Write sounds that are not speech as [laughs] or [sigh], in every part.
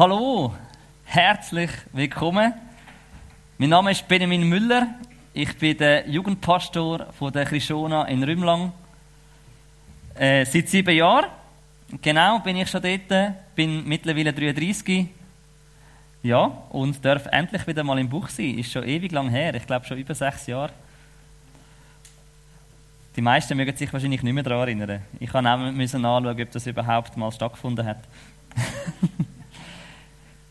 Hallo, herzlich willkommen. Mein Name ist Benjamin Müller. Ich bin der Jugendpastor von der Chrisona in Rümlang. Äh, seit sieben Jahren, genau, bin ich schon dort. Bin mittlerweile 33. Ja, und darf endlich wieder mal im Buch sein. Ist schon ewig lang her. Ich glaube schon über sechs Jahre. Die meisten mögen sich wahrscheinlich nicht mehr daran erinnern. Ich kann auch müssen nachschauen, ob das überhaupt mal stattgefunden hat. [laughs]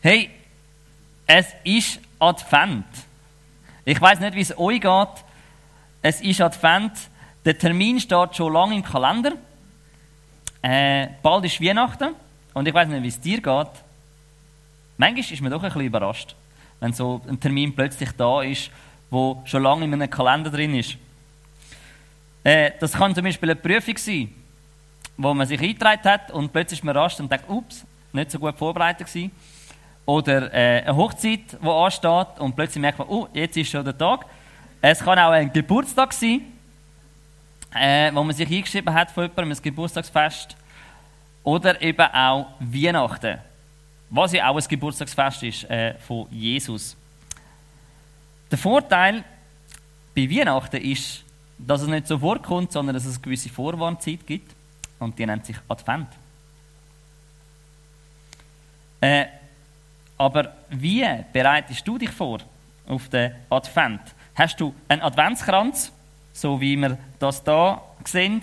hey, es ist Advent. Ich weiß nicht, wie es euch geht. Es ist Advent. Der Termin steht schon lange im Kalender. Äh, bald ist Weihnachten. Und ich weiß nicht, wie es dir geht. Manchmal ist man doch ein bisschen überrascht, wenn so ein Termin plötzlich da ist, wo schon lange in einem Kalender drin ist. Äh, das kann zum Beispiel eine Prüfung sein, wo man sich eingetragen hat und plötzlich ist man rasch und denkt, ups, nicht so gut vorbereitet gewesen. Oder äh, eine Hochzeit, die ansteht und plötzlich merkt man, oh, jetzt ist schon der Tag. Es kann auch ein Geburtstag sein, äh, wo man sich eingeschrieben hat von jemandem, ein Geburtstagsfest. Oder eben auch Weihnachten, was ja auch ein Geburtstagsfest ist äh, von Jesus. Der Vorteil bei Weihnachten ist, dass es nicht sofort kommt, sondern dass es eine gewisse Vorwarnzeit gibt. Und die nennt sich Advent. Äh, aber wie bereitest du dich vor auf den Advent? Hast du einen Adventskranz, so wie wir das da sehen?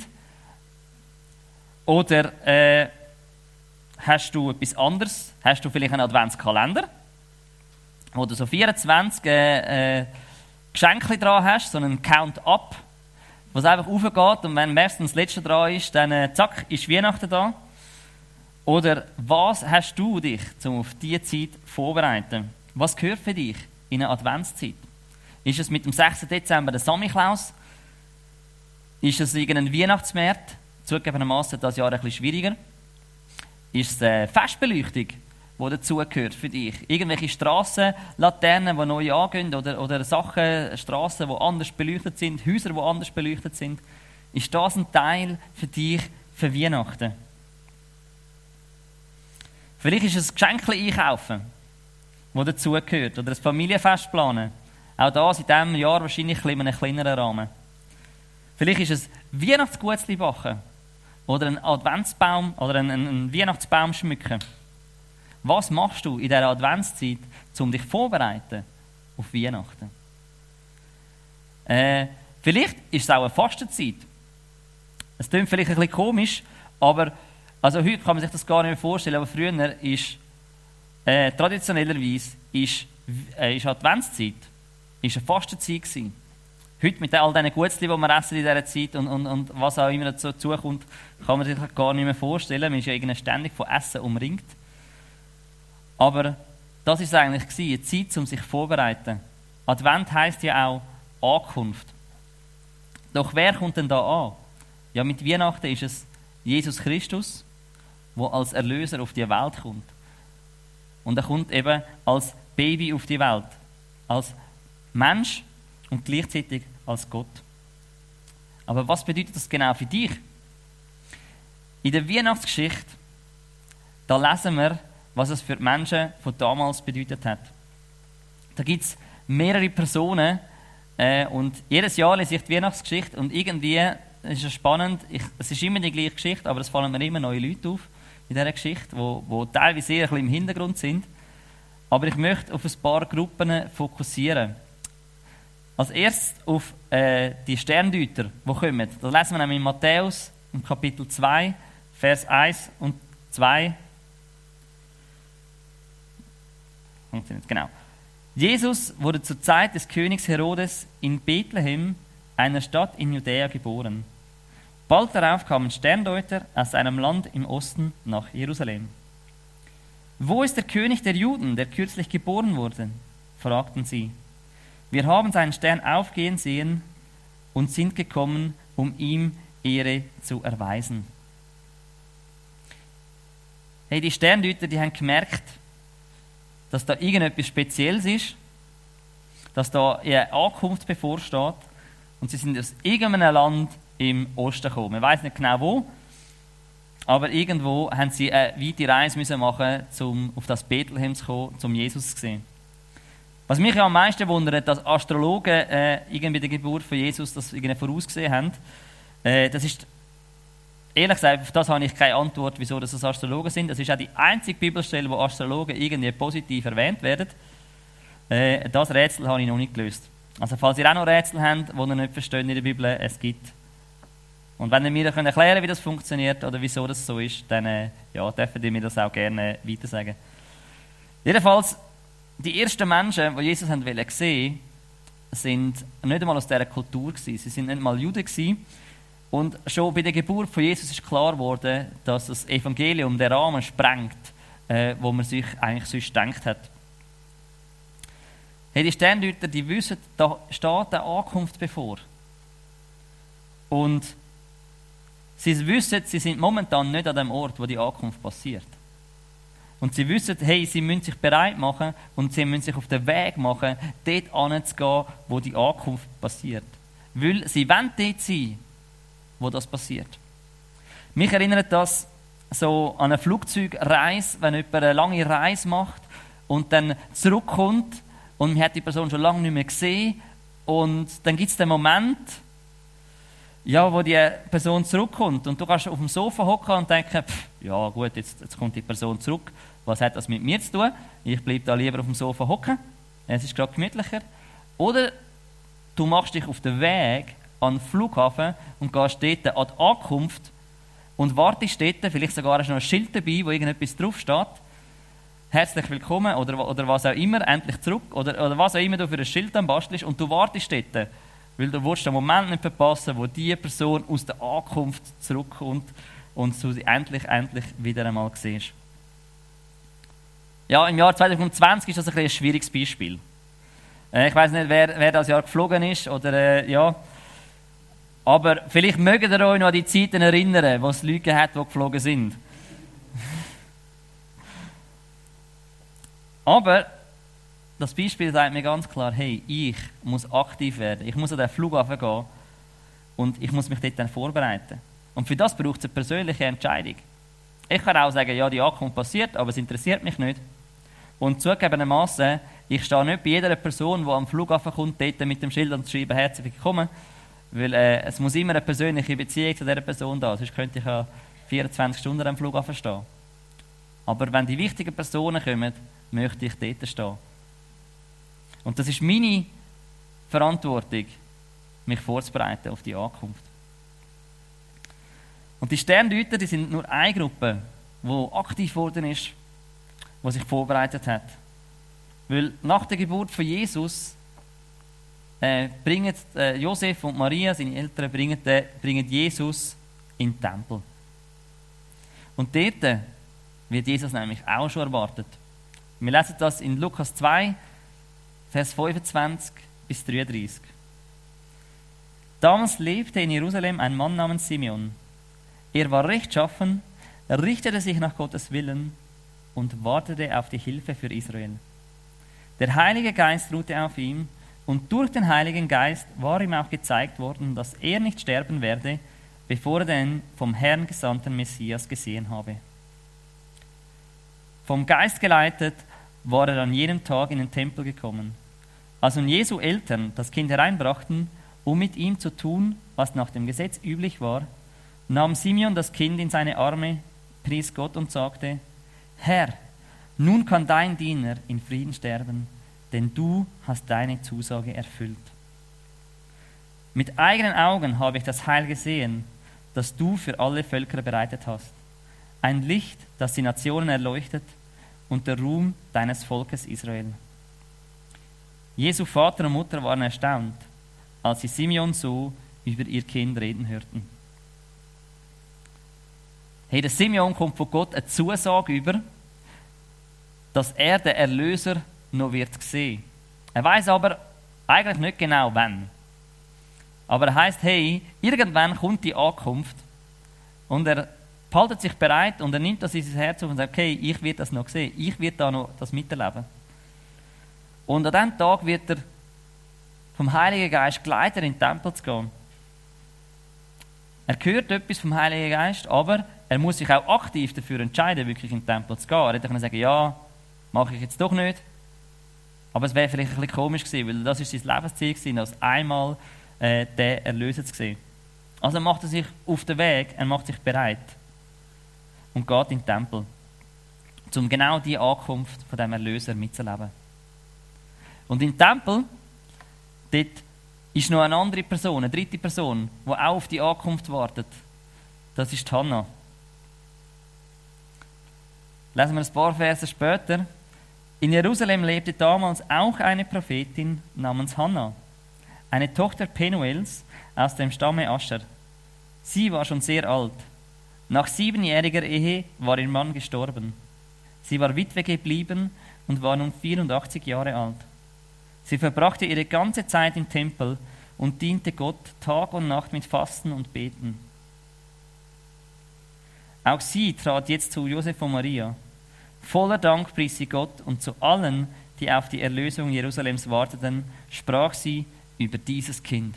Oder äh, hast du etwas anderes? Hast du vielleicht einen Adventskalender, wo du so 24 äh, äh, Geschenke dran hast, so einen Count-up, wo es einfach aufgeht und wenn meistens das letzte dran ist, dann äh, zack, ist Weihnachten da. Oder was hast du dich, um auf diese Zeit vorzubereiten? Was gehört für dich in einer Adventszeit? Ist es mit dem 6. Dezember der Samichlaus? Ist es irgendein Weihnachtsmarkt? Zugegebenermaßen das Jahr ein bisschen schwieriger. Ist es eine Festbeleuchtung, die dazugehört für dich? Irgendwelche Strassenlaternen, die neu angehen oder, oder Sachen, Strassen, die anders beleuchtet sind, Häuser, die anders beleuchtet sind? Ist das ein Teil für dich für Weihnachten? Vielleicht ist es ein Geschenk einkaufen, das dazugehört. Oder ein Familienfest planen. Auch das in diesem Jahr wahrscheinlich in einem kleineren Rahmen. Vielleicht ist es Weihnachtsgutzli backen. Oder einen Adventsbaum oder einen, einen Weihnachtsbaum schmücken. Was machst du in dieser Adventszeit, um dich vorzubereiten auf Weihnachten? Äh, vielleicht ist es auch eine Fastenzeit. Es klingt vielleicht ein bisschen komisch, aber also heute kann man sich das gar nicht mehr vorstellen, aber früher ist äh, traditionellerweise ist, äh, ist Adventszeit ist eine Fastenzeit gewesen. Heute mit all diesen Gutzli, die wir essen in dieser Zeit und, und, und was auch immer dazu zukommt, kann man sich gar nicht mehr vorstellen. Man ist ja irgendwie ständig von Essen umringt. Aber das ist eigentlich eine Zeit, um sich vorzubereiten. Advent heißt ja auch Ankunft. Doch wer kommt denn da an? Ja, mit Weihnachten ist es Jesus Christus, wo als Erlöser auf die Welt kommt. Und er kommt eben als Baby auf die Welt, als Mensch und gleichzeitig als Gott. Aber was bedeutet das genau für dich? In der Weihnachtsgeschichte, da lesen wir, was es für die Menschen von damals bedeutet hat. Da gibt es mehrere Personen äh, und jedes Jahr lese ich die Weihnachtsgeschichte und irgendwie ist es spannend, ich, es ist immer die gleiche Geschichte, aber es fallen mir immer neue Leute auf in dieser Geschichte, wo, wo teilweise eher ein bisschen im Hintergrund sind. Aber ich möchte auf ein paar Gruppen fokussieren. Als erstes auf äh, die Sterndeuter, die kommen. Da lesen wir nämlich in Matthäus im Kapitel 2, Vers 1 und 2. Genau. Jesus wurde zur Zeit des Königs Herodes in Bethlehem, einer Stadt in Judäa, geboren. Bald darauf kamen Sterndeuter aus einem Land im Osten nach Jerusalem. Wo ist der König der Juden, der kürzlich geboren wurde? fragten sie. Wir haben seinen Stern aufgehen sehen und sind gekommen, um ihm Ehre zu erweisen. Hey, die Sterndeuter, die haben gemerkt, dass da irgendetwas Spezielles ist, dass da ihre Ankunft bevorsteht und sie sind aus irgendeinem Land im Osten gekommen. Man weiß nicht genau wo, aber irgendwo haben sie eine weite Reise müssen machen, um auf das Bethlehem zu kommen, um Jesus zu sehen. Was mich am meisten wundert, dass Astrologen äh, irgendwie die Geburt von Jesus das irgendwie vorausgesehen haben, äh, das ist ehrlich gesagt, auf das habe ich keine Antwort, wieso das Astrologen sind. Das ist auch die einzige Bibelstelle, wo Astrologen irgendwie positiv erwähnt werden. Äh, das Rätsel habe ich noch nicht gelöst. Also falls ihr auch noch Rätsel habt, die ihr nicht versteht in der Bibel, es gibt. Und wenn ihr mir erklären könnt, wie das funktioniert oder wieso das so ist, dann äh, ja, dürft ihr mir das auch gerne weiter sagen. Jedenfalls, die ersten Menschen, die Jesus haben sehen sind nicht einmal aus dieser Kultur gewesen. Sie sind nicht einmal Juden. Und schon bei der Geburt von Jesus ist klar geworden, dass das Evangelium den Rahmen sprengt, äh, wo man sich eigentlich sonst gedacht hat. Hey, die Sternleute, die wissen, da steht eine Ankunft bevor. Und sie wissen, sie sind momentan nicht an dem Ort, wo die Ankunft passiert. Und sie wissen, hey, sie müssen sich bereit machen und sie müssen sich auf den Weg machen, dort anzugehen, wo die Ankunft passiert. Weil sie wollen dort sein, wo das passiert. Mich erinnert das so an eine Flugzeugreise, wenn jemand eine lange Reise macht und dann zurückkommt und man hat die Person schon lange nicht mehr gesehen und dann gibt es den Moment, ja, wo die Person zurückkommt und du kannst auf dem Sofa hocken und denken, pff, ja gut, jetzt, jetzt kommt die Person zurück, was hat das mit mir zu tun? Ich bleibe da lieber auf dem Sofa hocken, es ist gerade gemütlicher. Oder du machst dich auf den Weg an den Flughafen und gehst dort an die Ankunft und wartest dort, vielleicht sogar hast du noch ein Schild dabei, wo irgendetwas draufsteht. Herzlich willkommen oder, oder was auch immer, endlich zurück oder, oder was auch immer du für ein Schild dann bastelst und du wartest dort, weil du den Moment nicht verpassen, wo die Person aus der Ankunft zurückkommt und du sie endlich, endlich wieder einmal siehst. Ja, im Jahr 2020 ist das ein, ein schwieriges Beispiel. Äh, ich weiß nicht, wer, wer das Jahr geflogen ist oder äh, ja, aber vielleicht mögt ihr euch noch an die Zeiten erinnern, wo es Leute hat, die geflogen sind. [laughs] Aber das Beispiel sagt mir ganz klar, hey, ich muss aktiv werden. Ich muss an den Flughafen gehen und ich muss mich dort dann vorbereiten. Und für das braucht es eine persönliche Entscheidung. Ich kann auch sagen, ja, die Ankunft passiert, aber es interessiert mich nicht. Und zugegebenermaßen, ich stehe nicht bei jeder Person, die am Flughafen kommt, dort mit dem Schild und schreiben, herzlich willkommen, weil äh, es muss immer eine persönliche Beziehung zu dieser Person da, sonst könnte ich ja 24 Stunden am Flughafen stehen. Aber wenn die wichtigen Personen kommen, möchte ich dort stehen. Und das ist meine Verantwortung, mich vorzubereiten auf die Ankunft. Und die Sterndeuter, die sind nur eine Gruppe, die aktiv geworden ist, die sich vorbereitet hat. Weil nach der Geburt von Jesus äh, bringen äh, Josef und Maria, seine Eltern, bringen, äh, bringen Jesus in den Tempel. Und dort wird Jesus nämlich auch schon erwartet. Wir lesen das in Lukas 2, Vers 25 bis 33. Damals lebte in Jerusalem ein Mann namens Simeon. Er war rechtschaffen, richtete sich nach Gottes Willen und wartete auf die Hilfe für Israel. Der Heilige Geist ruhte auf ihm und durch den Heiligen Geist war ihm auch gezeigt worden, dass er nicht sterben werde, bevor er den vom Herrn gesandten Messias gesehen habe. Vom Geist geleitet war er an jenem Tag in den Tempel gekommen. Als nun Jesu Eltern das Kind hereinbrachten, um mit ihm zu tun, was nach dem Gesetz üblich war, nahm Simeon das Kind in seine Arme, pries Gott und sagte, Herr, nun kann dein Diener in Frieden sterben denn du hast deine Zusage erfüllt. Mit eigenen Augen habe ich das Heil gesehen, das du für alle Völker bereitet hast. Ein Licht, das die Nationen erleuchtet und der Ruhm deines Volkes Israel. Jesu Vater und Mutter waren erstaunt, als sie Simeon so über ihr Kind reden hörten. Hey, der Simeon kommt von Gott eine Zusage über, dass er der Erlöser noch wird sehen. Er weiß aber eigentlich nicht genau wann. Aber er heißt, hey, irgendwann kommt die Ankunft und er haltet sich bereit und er nimmt das in sein Herz auf und sagt, okay, ich werde das noch sehen, ich werde da noch das miterleben. Und an diesem Tag wird er vom Heiligen Geist geleitet, in den Tempel zu gehen. Er hört etwas vom Heiligen Geist, aber er muss sich auch aktiv dafür entscheiden, wirklich in den Tempel zu gehen. Er hätte können sagen, ja, mache ich jetzt doch nicht. Aber es wäre vielleicht ein bisschen komisch gewesen, weil das ist sein Lebensziel gewesen, als einmal äh, den Erlöser zu sehen. Also macht er sich auf den Weg, er macht sich bereit und geht in den Tempel, um genau die Ankunft von dem Erlöser mitzuleben. Und im Tempel, dort ist noch eine andere Person, eine dritte Person, die auch auf die Ankunft wartet. Das ist Hannah. Lesen wir ein paar Verse später. In Jerusalem lebte damals auch eine Prophetin namens Hannah, eine Tochter Penuels aus dem Stamme Ascher. Sie war schon sehr alt. Nach siebenjähriger Ehe war ihr Mann gestorben. Sie war Witwe geblieben und war nun 84 Jahre alt. Sie verbrachte ihre ganze Zeit im Tempel und diente Gott Tag und Nacht mit Fasten und Beten. Auch sie trat jetzt zu Josef und Maria. Voller Dank pries sie Gott und zu allen, die auf die Erlösung Jerusalems warteten, sprach sie über dieses Kind.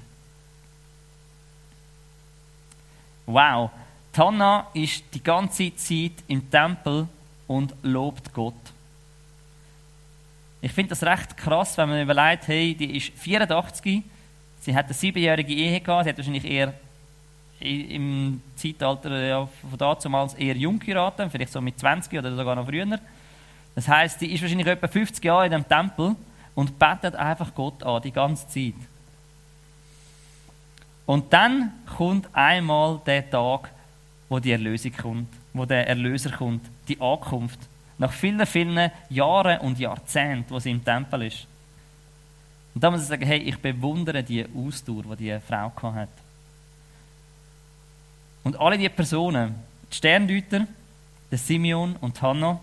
Wow, Tanna ist die ganze Zeit im Tempel und lobt Gott. Ich finde das recht krass, wenn man überlegt, hey, die ist 84, sie hat eine siebenjährige Ehe gehabt, sie hat wahrscheinlich eher im Zeitalter ja, von damals eher jung geheiratet, vielleicht so mit 20 oder sogar noch früher. Das heißt, die ist wahrscheinlich etwa 50 Jahre in dem Tempel und betet einfach Gott an, die ganze Zeit. Und dann kommt einmal der Tag, wo die Erlösung kommt, wo der Erlöser kommt, die Ankunft. Nach vielen, vielen Jahren und Jahrzehnten, wo sie im Tempel ist. Und da muss ich sagen, hey, ich bewundere die Ausdauer, die diese Frau hat. Und alle diese Personen, die Sterndeuter, der Simeon und Hannah,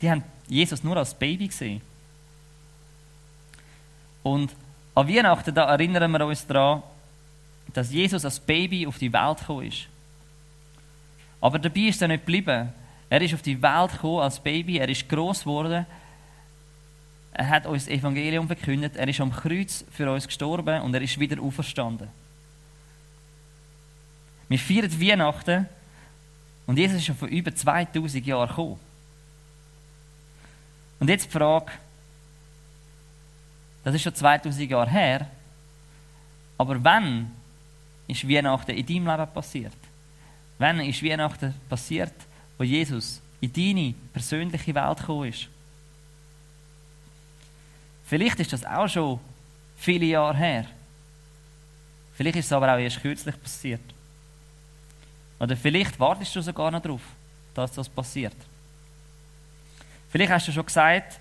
die haben Jesus nur als Baby gesehen. Und an Weihnachten, da erinnern wir uns daran, dass Jesus als Baby auf die Welt gekommen ist. Aber dabei ist er nicht geblieben. Er ist auf die Welt gekommen als Baby, er ist groß geworden, er hat uns das Evangelium verkündet, er ist am Kreuz für uns gestorben und er ist wieder auferstanden. Wir feiern Weihnachten und Jesus ist schon vor über 2000 Jahren gekommen. Und jetzt die Frage, das ist schon 2000 Jahre her, aber wann ist Weihnachten in deinem Leben passiert? Wann ist Weihnachten passiert, wo Jesus in deine persönliche Welt gekommen ist. Vielleicht ist das auch schon viele Jahre her. Vielleicht ist es aber auch erst kürzlich passiert. Oder vielleicht wartest du sogar noch darauf, dass das passiert. Vielleicht hast du schon gesagt,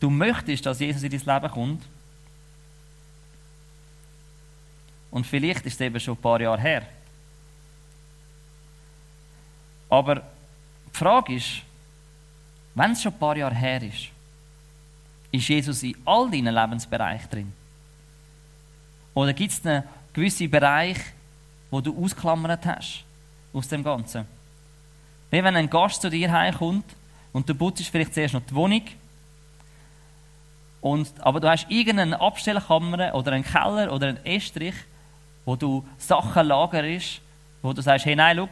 du möchtest, dass Jesus in dein Leben kommt. Und vielleicht ist es eben schon ein paar Jahre her. Aber die Frage ist, wenn es schon ein paar Jahre her ist, ist Jesus in all deinen Lebensbereichen drin? Oder gibt es einen gewissen Bereich, wo du ausklammert hast aus dem Ganzen? Wie wenn ein Gast zu dir heimkommt und du putzt vielleicht zuerst noch die Wohnung, und, aber du hast irgendeine Abstellkammer oder einen Keller oder einen Estrich, wo du Sachen lagerst, wo du sagst, hey, nein, schau,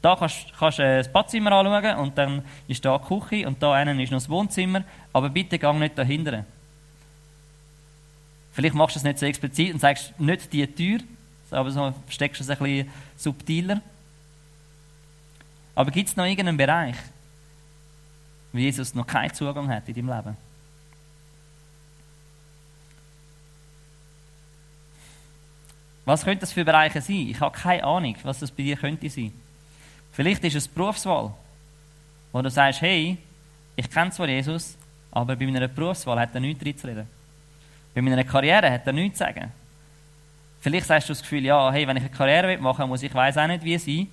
da kannst, du äh, das Badzimmer anschauen und dann ist da die Küche und da einen ist noch das Wohnzimmer, aber bitte gang nicht dahinter. Vielleicht machst du es nicht so explizit und sagst nicht die Tür, aber so steckst du es ein bisschen subtiler. Aber gibt es noch irgendeinen Bereich, wo Jesus noch keinen Zugang hat in deinem Leben? Was könnte das für Bereiche sein? Ich habe keine Ahnung, was das bei dir könnte sein. Vielleicht ist es Berufswahl, wo du sagst, hey, ich kenne zwar Jesus, aber bei meiner Berufswahl hat er nichts reden. Bei meiner Karriere hat er nichts zu sagen. Vielleicht hast du das Gefühl, ja, hey, wenn ich eine Karriere machen will, muss ich weiß auch nicht, wie sein.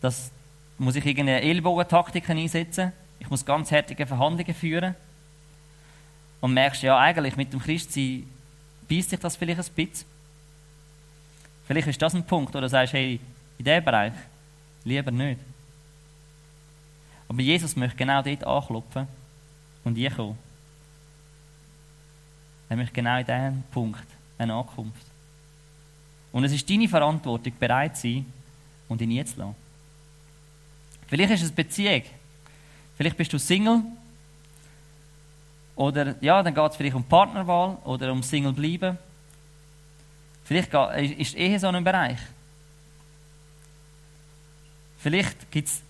Das muss ich irgendeine Ellbogentaktiken einsetzen. Ich muss ganz härtige Verhandlungen führen. Und merkst, ja, eigentlich mit dem Christsein beißt sich das vielleicht ein bisschen. Vielleicht ist das ein Punkt, wo du sagst, hey, in diesem Bereich Lieber nicht. Aber Jesus möchte genau dort anklopfen und einkommen. Er möchte genau in diesem Punkt eine Ankunft. Und es ist deine Verantwortung, bereit zu sein, und ihn jetzt lassen. Vielleicht ist es Beziehung. Vielleicht bist du Single. Oder ja, dann geht es vielleicht um Partnerwahl oder um Single bleiben. Vielleicht ist Ehe so ein Bereich. Vielleicht gibt's,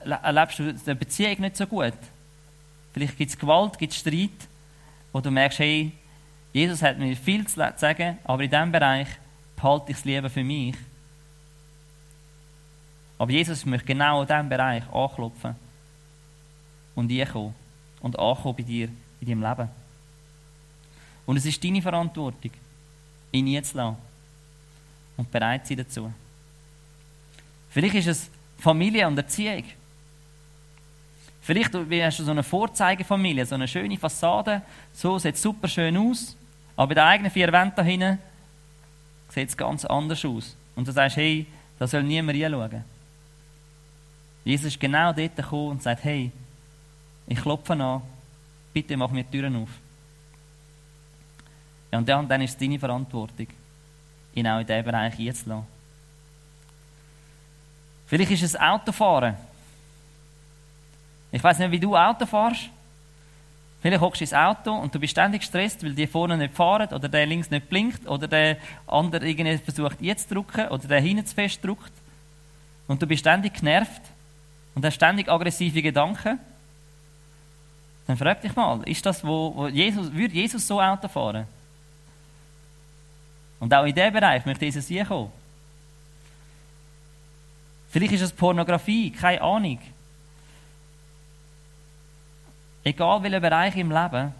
erlebst du eine Beziehung nicht so gut. Vielleicht gibt es Gewalt, gibt es Streit, wo du merkst, hey, Jesus hat mir viel zu sagen, aber in diesem Bereich behalte ich das Leben für mich. Aber Jesus möchte genau in diesem Bereich anklopfen und einkommen und ankommen bei dir in deinem Leben. Und es ist deine Verantwortung, ihn jetzt und bereit sein dazu. Vielleicht ist es Familie und Erziehung. Vielleicht hast du so eine Vorzeigefamilie, so eine schöne Fassade, so sieht es super schön aus, aber bei den eigenen vier Wänden da hinten sieht es ganz anders aus. Und du sagst, hey, da soll niemand hinschauen. Jesus ist genau dort gekommen und sagt, hey, ich klopfe an, bitte mach mir die Türen auf. Ja, und dann ist es deine Verantwortung, ihn auch in diesen Bereich einzulassen. Vielleicht ist es Autofahren. Ich weiß nicht, wie du Auto fährst. Vielleicht hockst du ins Auto und du bist ständig gestresst, weil die vorne nicht fahren oder der links nicht blinkt oder der andere irgendwie versucht jetzt zu drücken oder der hinten zu fest drückt. Und du bist ständig genervt und hast ständig aggressive Gedanken. Dann frag dich mal, ist das, wo, wo Jesus, würde Jesus so Auto fahren? Und auch in diesem Bereich möchte Jesus hier kommen. Vielleicht ist es Pornografie, keine Ahnung. Egal welcher Bereich im Leben,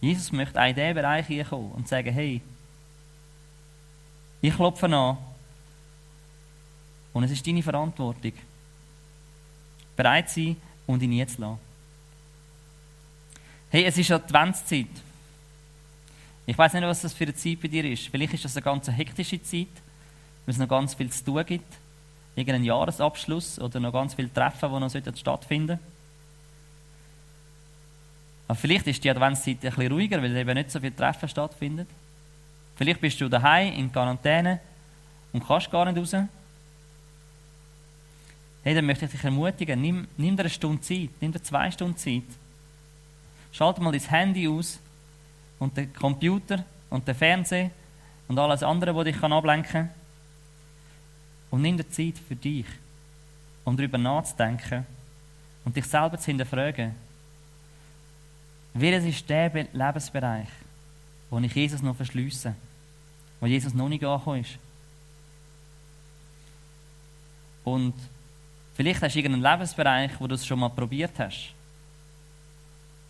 Jesus möchte auch in diesen Bereich kommen und sagen, hey, ich klopfe an und es ist deine Verantwortung, bereit sein und ihn jetzt lassen. Hey, es ist Adventszeit. Ich weiß nicht, was das für eine Zeit bei dir ist. Vielleicht ist das eine ganz hektische Zeit, weil es noch ganz viel zu tun gibt. Irgendeinen Jahresabschluss oder noch ganz viele Treffen, die noch stattfinden sollten. Aber vielleicht ist die Adventszeit ein bisschen ruhiger, weil eben nicht so viele Treffen stattfinden. Vielleicht bist du daheim in Quarantäne und kannst gar nicht raus. Hey, dann möchte ich dich ermutigen, nimm, nimm dir eine Stunde Zeit, nimm dir zwei Stunden Zeit. Schalte mal dein Handy aus und den Computer und den Fernseher und alles andere, was dich ablenken kann. Und nimm dir Zeit für dich, um darüber nachzudenken und dich selber zu hinterfragen. Welches ist der Lebensbereich, wo ich Jesus noch verschließe, wo Jesus noch nicht angekommen ist? Und vielleicht hast du irgendeinen Lebensbereich, wo du es schon mal probiert hast.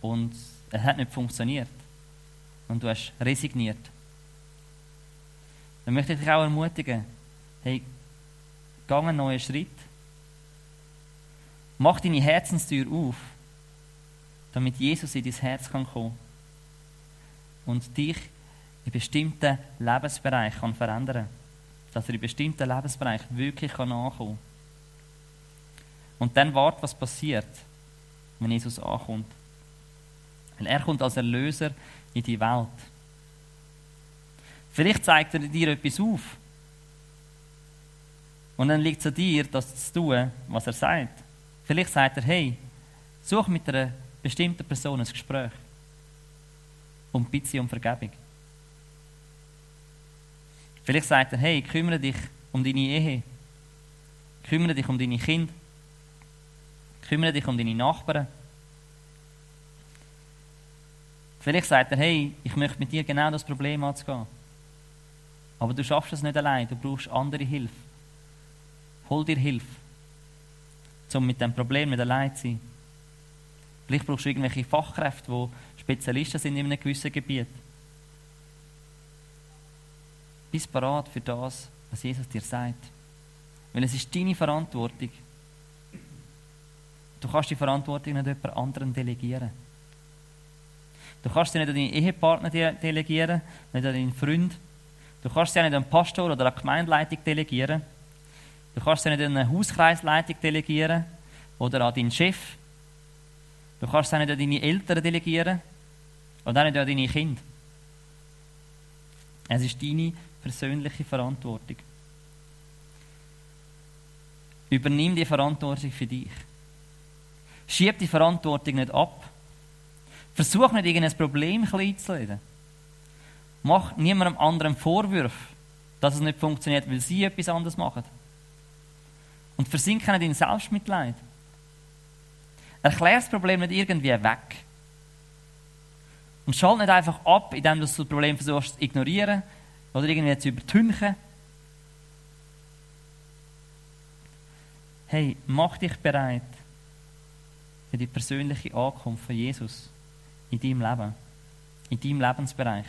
Und es hat nicht funktioniert. Und du hast resigniert. Dann möchte ich dich auch ermutigen, hey, geh einen neuen Schritt. Mach deine Herzenstür auf damit Jesus in dein Herz kann kommen und dich in bestimmten Lebensbereichen kann verändern Dass er in bestimmten Lebensbereichen wirklich kann ankommen Und dann wart, was passiert, wenn Jesus ankommt. Weil er kommt als Erlöser in die Welt. Vielleicht zeigt er dir etwas auf. Und dann liegt es an dir, das zu tun, was er sagt. Vielleicht sagt er, hey, such mit einer bestimmten Person ein Gespräch. Um Bitte um Vergebung. Vielleicht sagt er, hey, kümmere dich um deine Ehe. Kümmere dich um deine Kinder. Kümmere dich um deine Nachbarn. Vielleicht sagt er, hey, ich möchte mit dir genau das Problem anzugehen. Aber du schaffst es nicht allein, du brauchst andere Hilfe. Hol dir Hilfe, um mit dem Problem nicht allein zu sein. Vielleicht brauchst du irgendwelche Fachkräfte, die Spezialisten sind in einem gewissen Gebiet. Bist bereit für das, was Jesus dir sagt. Weil es ist deine Verantwortung. Du kannst die Verantwortung nicht jemand anderen delegieren. Du kannst sie nicht an deinen Ehepartner delegieren, nicht an deinen Freund. Du kannst sie nicht an den Pastor oder die Gemeindeleitung delegieren. Du kannst sie nicht an eine Hauskreisleitung delegieren oder an deinen Chef Du kannst es nicht an deine Eltern delegieren und auch nicht an deine Kinder. Es ist deine persönliche Verantwortung. Übernimm die Verantwortung für dich. Schieb die Verantwortung nicht ab. Versuch nicht, irgendein Problem klein zu reden. Mach niemandem anderen Vorwürfe, dass es nicht funktioniert, weil sie etwas anderes machen. Und versinke nicht in Selbstmitleid. Erklär das Problem nicht irgendwie weg. Und schalt nicht einfach ab, indem du das Problem versuchst zu ignorieren oder irgendwie zu übertünchen. Hey, mach dich bereit für die persönliche Ankunft von Jesus in deinem Leben, in deinem Lebensbereich.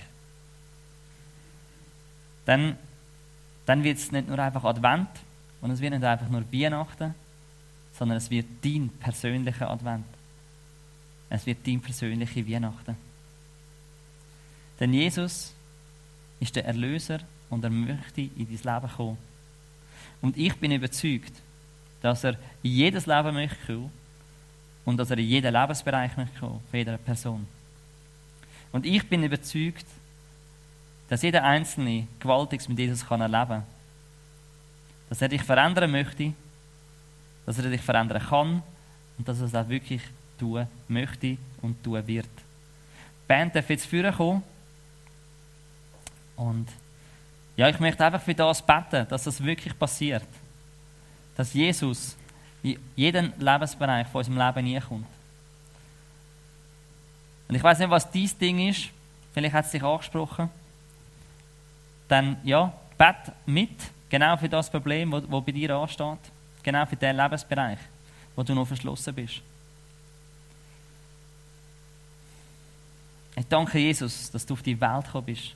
Dann, dann wird es nicht nur einfach Advent und es wird nicht einfach nur Weihnachten, sondern es wird dein persönlicher Advent. Es wird dein persönliche Weihnachten. Denn Jesus ist der Erlöser und er möchte in dein Leben kommen. Und ich bin überzeugt, dass er in jedes Leben möchte kommen und dass er in jeden Lebensbereich möchte kommen, von jeder Person. Und ich bin überzeugt, dass jeder Einzelne Gewaltiges mit Jesus erleben kann. Dass er dich verändern möchte, dass er dich verändern kann und dass er es auch wirklich tun möchte und tun wird. Die Band darf jetzt führen kommen. Und ja, ich möchte einfach für das beten, dass das wirklich passiert. Dass Jesus in jeden Lebensbereich von unserem Leben hineinkommt. Und ich weiß nicht, was dein Ding ist. Vielleicht hat es dich angesprochen. Dann, ja, bet mit, genau für das Problem, wo bei dir ansteht. Genau für den Lebensbereich, wo du noch verschlossen bist. Ich danke Jesus, dass du auf die Welt gekommen bist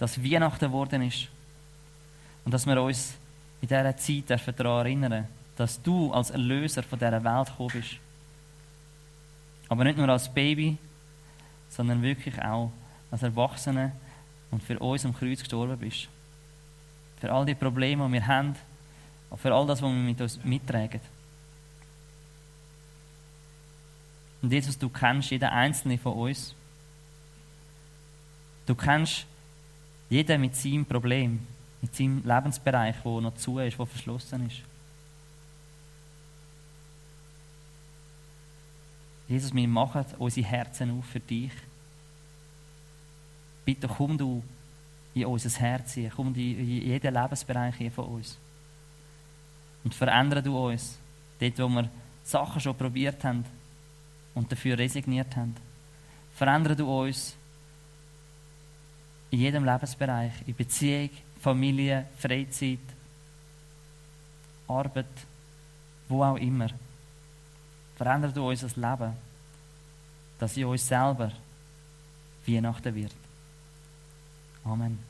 dass Weihnachten geworden ist. Und dass wir uns in dieser Zeit daran erinnern dass du als Erlöser von dieser Welt gekommen bist. Aber nicht nur als Baby, sondern wirklich auch als Erwachsener und für uns am Kreuz gestorben bist. Für all die Probleme, die wir haben, und für all das, was wir mit uns mittragen. Und Jesus, du kennst jeden Einzelnen von uns. Du kennst jeder mit seinem Problem, mit seinem Lebensbereich, wo noch zu ist, wo verschlossen ist. Jesus, wir machen unsere Herzen auf für dich. Bitte komm du in unser Herz hier, komm in jeden Lebensbereich hier von uns. Und verändere du uns, dort wo wir Sachen schon probiert haben und dafür resigniert haben. Verändere du uns in jedem Lebensbereich, in Beziehung, Familie, Freizeit, Arbeit, wo auch immer. Verändert du unser Leben, dass in uns selber Weihnachten wird. Amen.